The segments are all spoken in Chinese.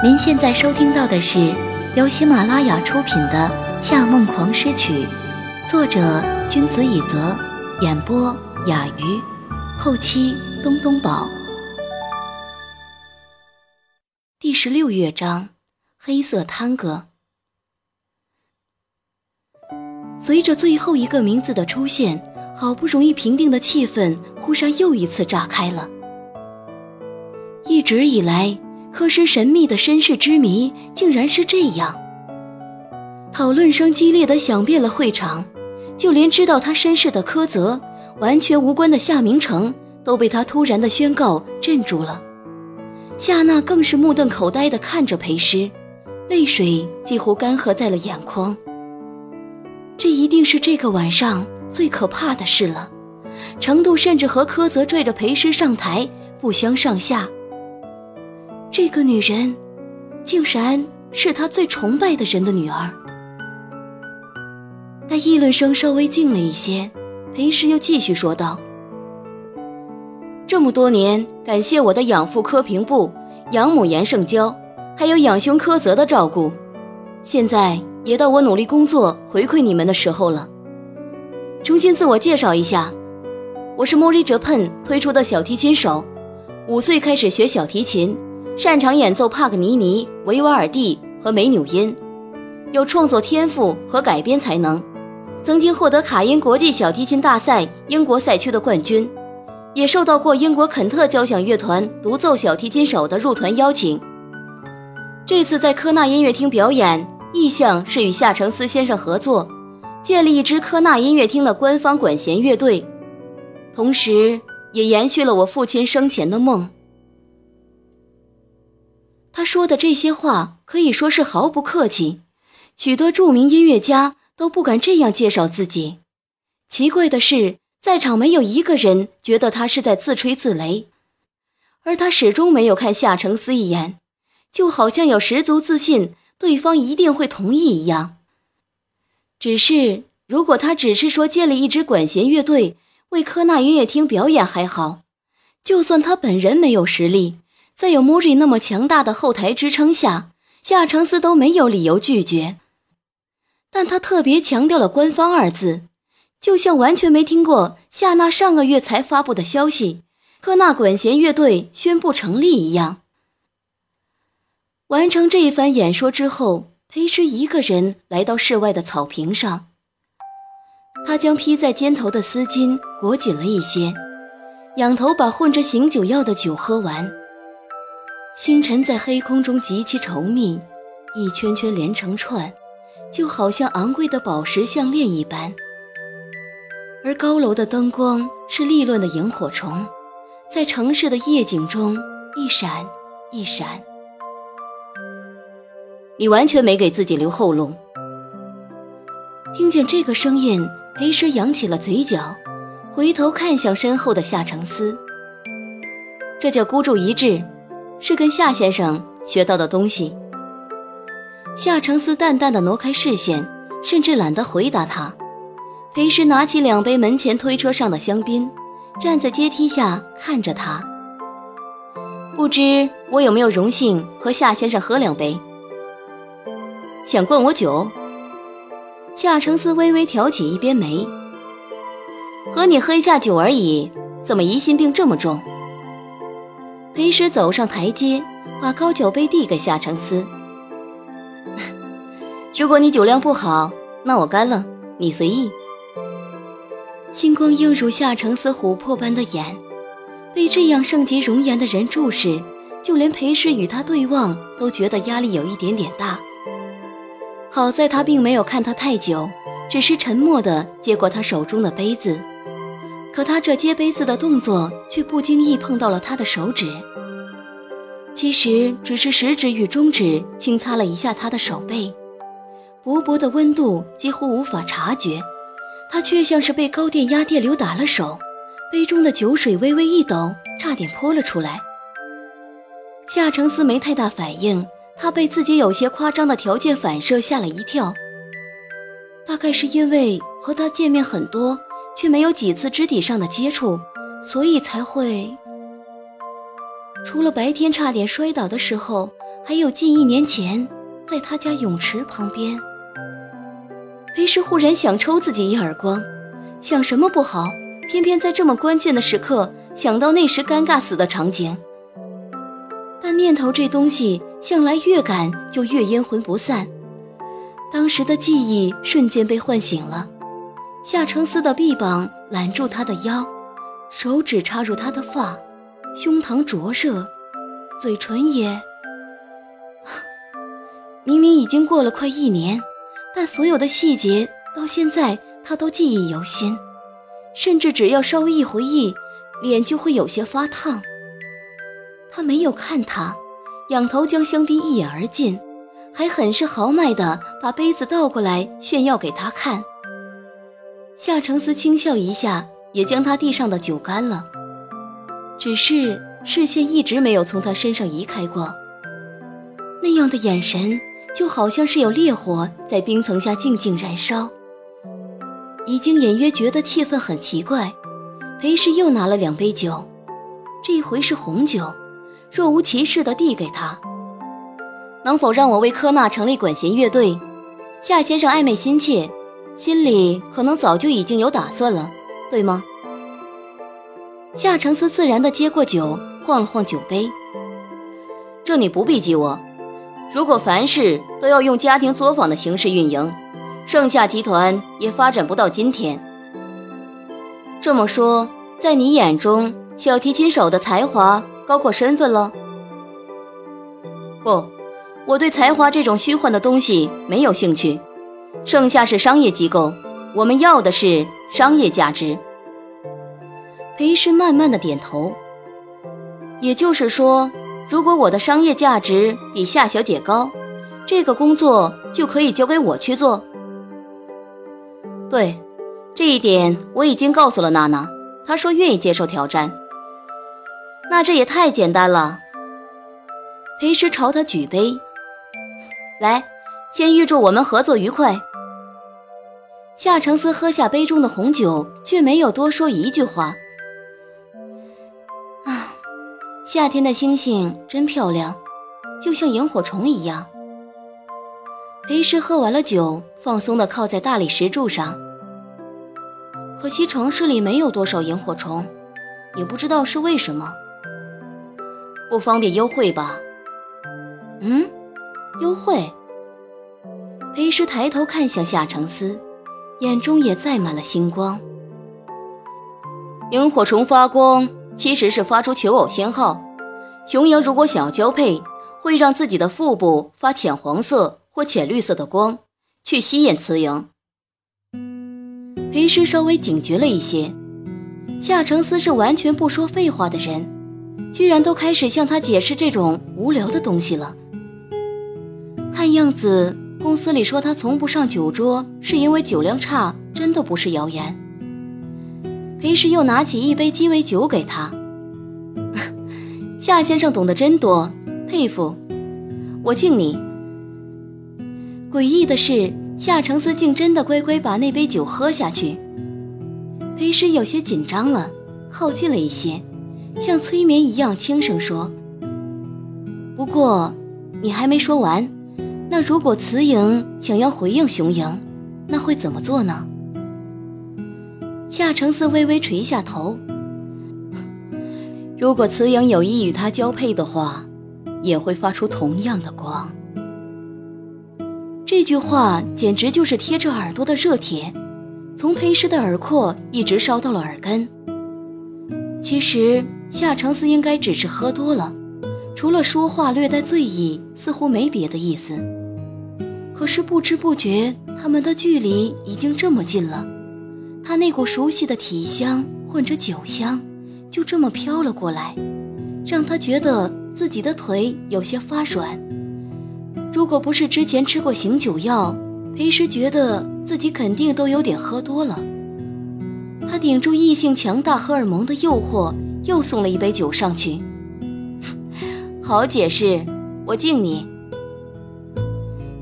您现在收听到的是由喜马拉雅出品的《夏梦狂诗曲》，作者君子以泽，演播雅鱼，后期东东宝。第十六乐章：黑色探戈。随着最后一个名字的出现，好不容易平定的气氛忽然又一次炸开了。一直以来，柯师神秘的身世之谜竟然是这样。讨论声激烈的响遍了会场，就连知道他身世的柯泽，完全无关的夏明成都被他突然的宣告镇住了。夏娜更是目瞪口呆地看着裴师，泪水几乎干涸在了眼眶。这一定是这个晚上最可怕的事了，程度甚至和柯泽拽着裴师上台不相上下。这个女人，竟然是他最崇拜的人的女儿。待议论声稍微静了一些，裴师又继续说道：“这么多年，感谢我的养父柯平部、养母严胜娇，还有养兄柯泽的照顾。现在也到我努力工作回馈你们的时候了。重新自我介绍一下，我是 Mori Japan 推出的小提琴手，五岁开始学小提琴。”擅长演奏帕格尼尼、维瓦尔第和梅纽因，有创作天赋和改编才能，曾经获得卡因国际小提琴大赛英国赛区的冠军，也受到过英国肯特交响乐团独奏小提琴手的入团邀请。这次在科纳音乐厅表演，意向是与夏承思先生合作，建立一支科纳音乐厅的官方管弦乐队，同时也延续了我父亲生前的梦。他说的这些话可以说是毫不客气，许多著名音乐家都不敢这样介绍自己。奇怪的是，在场没有一个人觉得他是在自吹自擂，而他始终没有看夏承思一眼，就好像有十足自信对方一定会同意一样。只是，如果他只是说建立一支管弦乐队为科纳音乐厅表演还好，就算他本人没有实力。在有莫瑞那么强大的后台支撑下，夏承思都没有理由拒绝。但他特别强调了“官方”二字，就像完全没听过夏娜上个月才发布的消息，科纳管弦乐队宣布成立一样。完成这一番演说之后，裴师一个人来到室外的草坪上，他将披在肩头的丝巾裹紧了一些，仰头把混着醒酒药的酒喝完。星辰在黑空中极其稠密，一圈圈连成串，就好像昂贵的宝石项链一般。而高楼的灯光是利乱的萤火虫，在城市的夜景中一闪一闪。你完全没给自己留后路。听见这个声音，裴师扬起了嘴角，回头看向身后的夏承思。这叫孤注一掷。是跟夏先生学到的东西。夏承思淡淡的挪开视线，甚至懒得回答他。裴时拿起两杯门前推车上的香槟，站在阶梯下看着他。不知我有没有荣幸和夏先生喝两杯？想灌我酒？夏承思微微挑起一边眉。和你喝一下酒而已，怎么疑心病这么重？裴师走上台阶，把高酒杯递给夏承思。如果你酒量不好，那我干了，你随意。星光映入夏承思琥珀般的眼，被这样盛极容颜的人注视，就连裴师与他对望都觉得压力有一点点大。好在他并没有看他太久，只是沉默地接过他手中的杯子。可他这接杯子的动作，却不经意碰到了他的手指。其实只是食指与中指轻擦了一下他的手背，薄薄的温度几乎无法察觉，他却像是被高电压电流打了手，杯中的酒水微微一抖，差点泼了出来。夏承思没太大反应，他被自己有些夸张的条件反射吓了一跳。大概是因为和他见面很多。却没有几次肢体上的接触，所以才会。除了白天差点摔倒的时候，还有近一年前在他家泳池旁边。裴时忽然想抽自己一耳光，想什么不好，偏偏在这么关键的时刻想到那时尴尬死的场景。但念头这东西向来越赶就越阴魂不散，当时的记忆瞬间被唤醒了。夏承思的臂膀揽住他的腰，手指插入他的发，胸膛灼热，嘴唇也…… 明明已经过了快一年，但所有的细节到现在他都记忆犹新，甚至只要稍微一回忆，脸就会有些发烫。他没有看他，仰头将香槟一饮而尽，还很是豪迈地把杯子倒过来炫耀给他看。夏承思轻笑一下，也将他地上的酒干了，只是视线一直没有从他身上移开过。那样的眼神，就好像是有烈火在冰层下静静燃烧。已经隐约觉得气氛很奇怪，裴氏又拿了两杯酒，这回是红酒。若无其事地递给他，能否让我为科纳成立管弦乐队？夏先生暧昧心切，心里可能早就已经有打算了，对吗？夏承思自然地接过酒，晃了晃酒杯。这你不必激我。如果凡事都要用家庭作坊的形式运营，盛夏集团也发展不到今天。这么说，在你眼中，小提琴手的才华？高过身份了？不，我对才华这种虚幻的东西没有兴趣。盛夏是商业机构，我们要的是商业价值。裴师慢慢的点头。也就是说，如果我的商业价值比夏小姐高，这个工作就可以交给我去做。对，这一点我已经告诉了娜娜，她说愿意接受挑战。那这也太简单了。裴师朝他举杯，来，先预祝我们合作愉快。夏承思喝下杯中的红酒，却没有多说一句话。啊，夏天的星星真漂亮，就像萤火虫一样。裴师喝完了酒，放松地靠在大理石柱上。可惜城市里没有多少萤火虫，也不知道是为什么。不方便幽会吧？嗯，幽会。裴师抬头看向夏承思，眼中也载满了星光。萤火虫发光其实是发出求偶信号，雄鹰如果想要交配，会让自己的腹部发浅黄色或浅绿色的光，去吸引雌蝇。裴师稍微警觉了一些，夏承思是完全不说废话的人。居然都开始向他解释这种无聊的东西了。看样子公司里说他从不上酒桌是因为酒量差，真的不是谣言。裴氏又拿起一杯鸡尾酒给他，夏先生懂得真多，佩服，我敬你。诡异的是，夏承思竟真的乖乖把那杯酒喝下去。裴氏有些紧张了，靠近了一些。像催眠一样轻声说：“不过，你还没说完。那如果雌蝇想要回应雄鹰，那会怎么做呢？”夏承思微微垂下头。如果雌蝇有意与他交配的话，也会发出同样的光。这句话简直就是贴着耳朵的热铁，从裴师的耳廓一直烧到了耳根。其实。夏承思应该只是喝多了，除了说话略带醉意，似乎没别的意思。可是不知不觉，他们的距离已经这么近了。他那股熟悉的体香混着酒香，就这么飘了过来，让他觉得自己的腿有些发软。如果不是之前吃过醒酒药，裴时觉得自己肯定都有点喝多了。他顶住异性强大荷尔蒙的诱惑。又送了一杯酒上去，好解释，我敬你。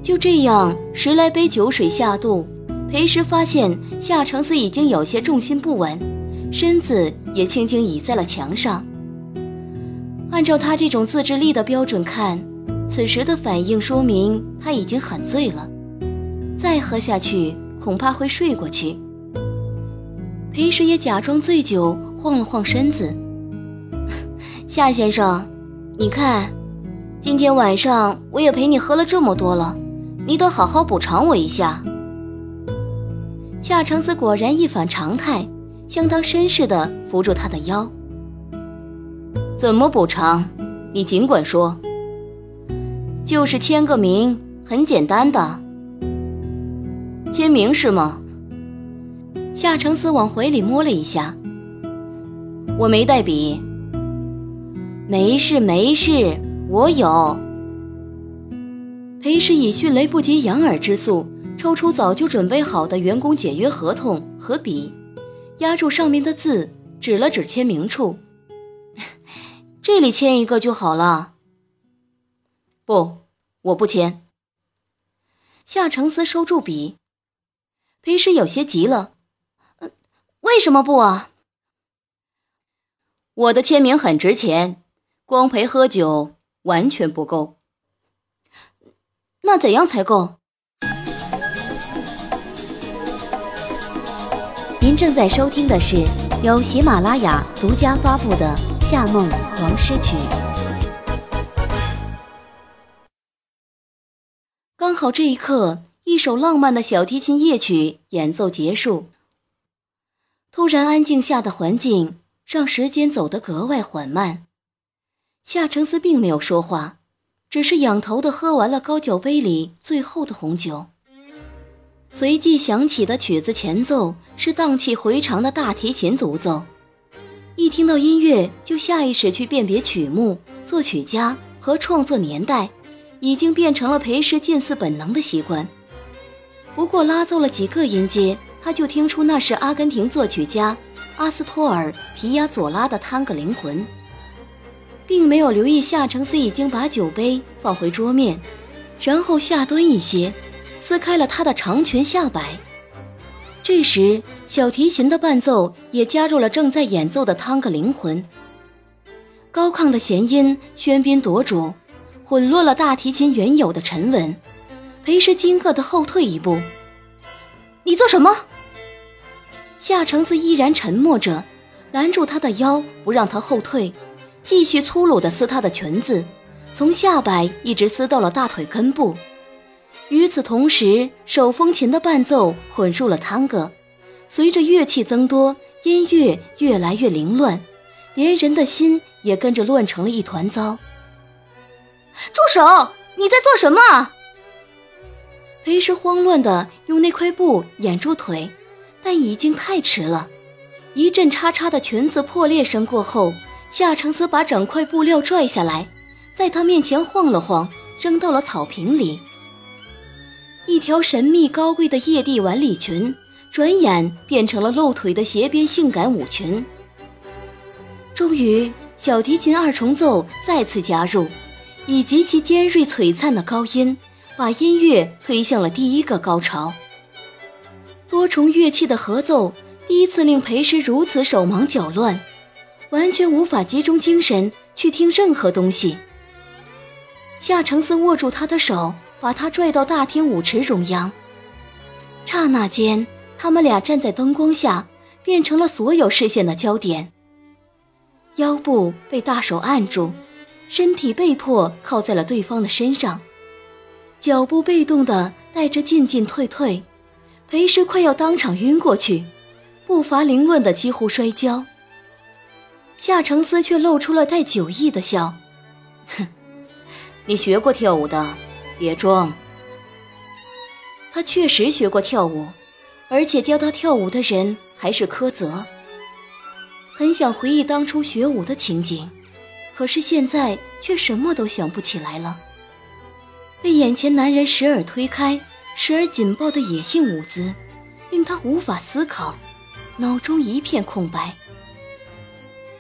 就这样，十来杯酒水下肚，裴时发现夏承思已经有些重心不稳，身子也轻轻倚在了墙上。按照他这种自制力的标准看，此时的反应说明他已经很醉了，再喝下去恐怕会睡过去。裴时也假装醉酒，晃了晃身子。夏先生，你看，今天晚上我也陪你喝了这么多了，你得好好补偿我一下。夏承思果然一反常态，相当绅士的扶住他的腰。怎么补偿？你尽管说。就是签个名，很简单的。签名是吗？夏承思往怀里摸了一下。我没带笔。没事没事，我有。裴时以迅雷不及掩耳之速抽出早就准备好的员工解约合同和笔，压住上面的字，指了指签名处。这里签一个就好了。不，我不签。夏承思收住笔，裴时有些急了：“为什么不啊？”我的签名很值钱，光陪喝酒完全不够。那怎样才够？您正在收听的是由喜马拉雅独家发布的《夏梦狂诗曲》。刚好这一刻，一首浪漫的小提琴夜曲演奏结束。突然安静下的环境让时间走得格外缓慢。夏承思并没有说话，只是仰头的喝完了高脚杯里最后的红酒。随即响起的曲子前奏是荡气回肠的大提琴独奏。一听到音乐，就下意识去辨别曲目、作曲家和创作年代。已经变成了裴氏近似本能的习惯。不过拉奏了几个音阶，他就听出那是阿根廷作曲家阿斯托尔·皮亚佐拉的《探戈灵魂》，并没有留意夏承思已经把酒杯放回桌面，然后下蹲一些，撕开了他的长裙下摆。这时，小提琴的伴奏也加入了正在演奏的《探戈灵魂》，高亢的弦音喧宾夺主。混落了大提琴原有的沉稳，裴时惊愕的后退一步。你做什么？夏承思依然沉默着，拦住他的腰，不让他后退，继续粗鲁地撕她的裙子，从下摆一直撕到了大腿根部。与此同时，手风琴的伴奏混入了探戈，随着乐器增多，音乐越来越凌乱，连人的心也跟着乱成了一团糟。住手！你在做什么？裴时慌乱的用那块布掩住腿，但已经太迟了。一阵叉叉的裙子破裂声过后，夏承思把整块布料拽下来，在他面前晃了晃，扔到了草坪里。一条神秘高贵的夜地晚礼裙，转眼变成了露腿的斜边性感舞裙。终于，小提琴二重奏再次加入。以极其尖锐璀璨的高音，把音乐推向了第一个高潮。多重乐器的合奏，第一次令裴师如此手忙脚乱，完全无法集中精神去听任何东西。夏承思握住他的手，把他拽到大厅舞池中央。刹那间，他们俩站在灯光下，变成了所有视线的焦点。腰部被大手按住。身体被迫靠在了对方的身上，脚步被动的带着进进退退，裴时快要当场晕过去，步伐凌乱的几乎摔跤。夏承思却露出了带酒意的笑：“哼，你学过跳舞的，别装。”他确实学过跳舞，而且教他跳舞的人还是柯泽。很想回忆当初学舞的情景。可是现在却什么都想不起来了。被眼前男人时而推开、时而紧抱的野性舞姿，令他无法思考，脑中一片空白。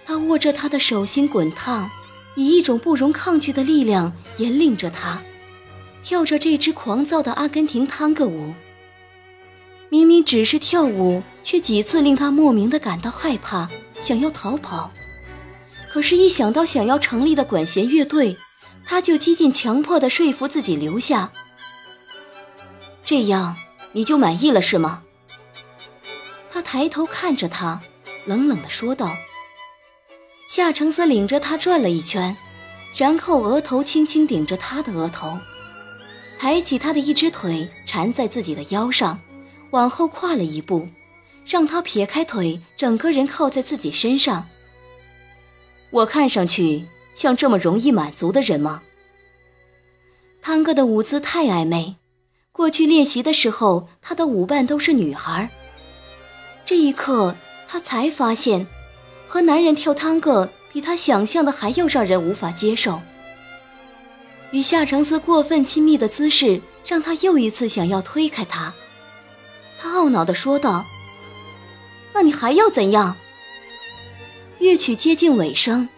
他握着他的手心滚烫，以一种不容抗拒的力量引领着他，跳着这支狂躁的阿根廷探戈舞。明明只是跳舞，却几次令他莫名的感到害怕，想要逃跑。可是，一想到想要成立的管弦乐队，他就几近强迫地说服自己留下。这样你就满意了是吗？他抬头看着他，冷冷地说道。夏承泽领着他转了一圈，然后额头轻轻顶着他的额头，抬起他的一只腿缠在自己的腰上，往后跨了一步，让他撇开腿，整个人靠在自己身上。我看上去像这么容易满足的人吗？汤哥的舞姿太暧昧，过去练习的时候，他的舞伴都是女孩。这一刻，他才发现。和男人跳探戈比他想象的还要让人无法接受。与夏承思过分亲密的姿势让他又一次想要推开他。他懊恼地说道：“那你还要怎样？”乐曲接近尾声，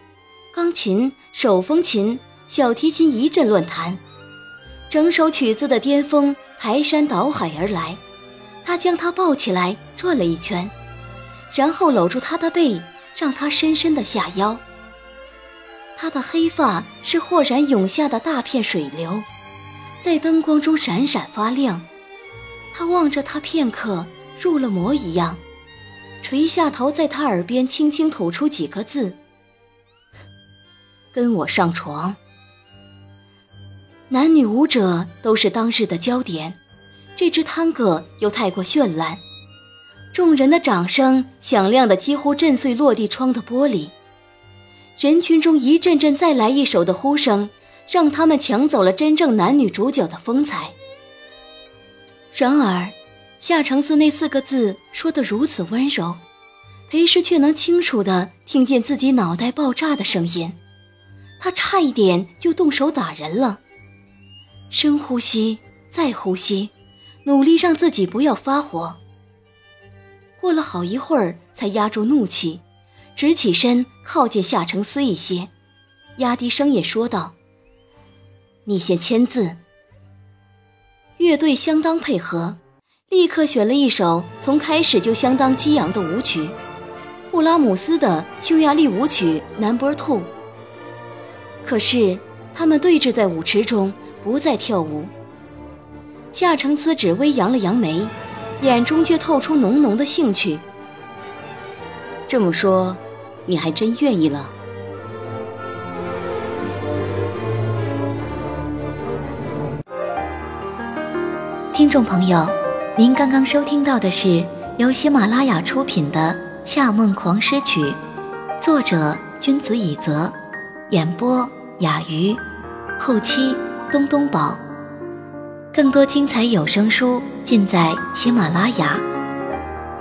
钢琴、手风琴、小提琴一阵乱弹，整首曲子的巅峰排山倒海而来。他将她抱起来转了一圈，然后搂住她的背。让他深深的下腰。他的黑发是豁然涌下的大片水流，在灯光中闪闪发亮。他望着他片刻，入了魔一样，垂下头，在他耳边轻轻吐出几个字：“跟我上床。”男女舞者都是当日的焦点，这支探戈又太过绚烂。众人的掌声响亮的几乎震碎落地窗的玻璃，人群中一阵阵再来一首的呼声，让他们抢走了真正男女主角的风采。然而，夏承思那四个字说得如此温柔，裴师却能清楚地听见自己脑袋爆炸的声音，他差一点就动手打人了。深呼吸，再呼吸，努力让自己不要发火。过了好一会儿，才压住怒气，直起身靠近夏承思一些，压低声音说道：“你先签字。”乐队相当配合，立刻选了一首从开始就相当激昂的舞曲——布拉姆斯的匈牙利舞曲 Number Two。可是他们对峙在舞池中，不再跳舞。夏承思只微扬了扬眉。眼中却透出浓浓的兴趣。这么说，你还真愿意了？听众朋友，您刚刚收听到的是由喜马拉雅出品的《夏梦狂诗曲》，作者君子以泽，演播雅鱼，后期东东宝。更多精彩有声书尽在喜马拉雅，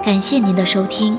感谢您的收听。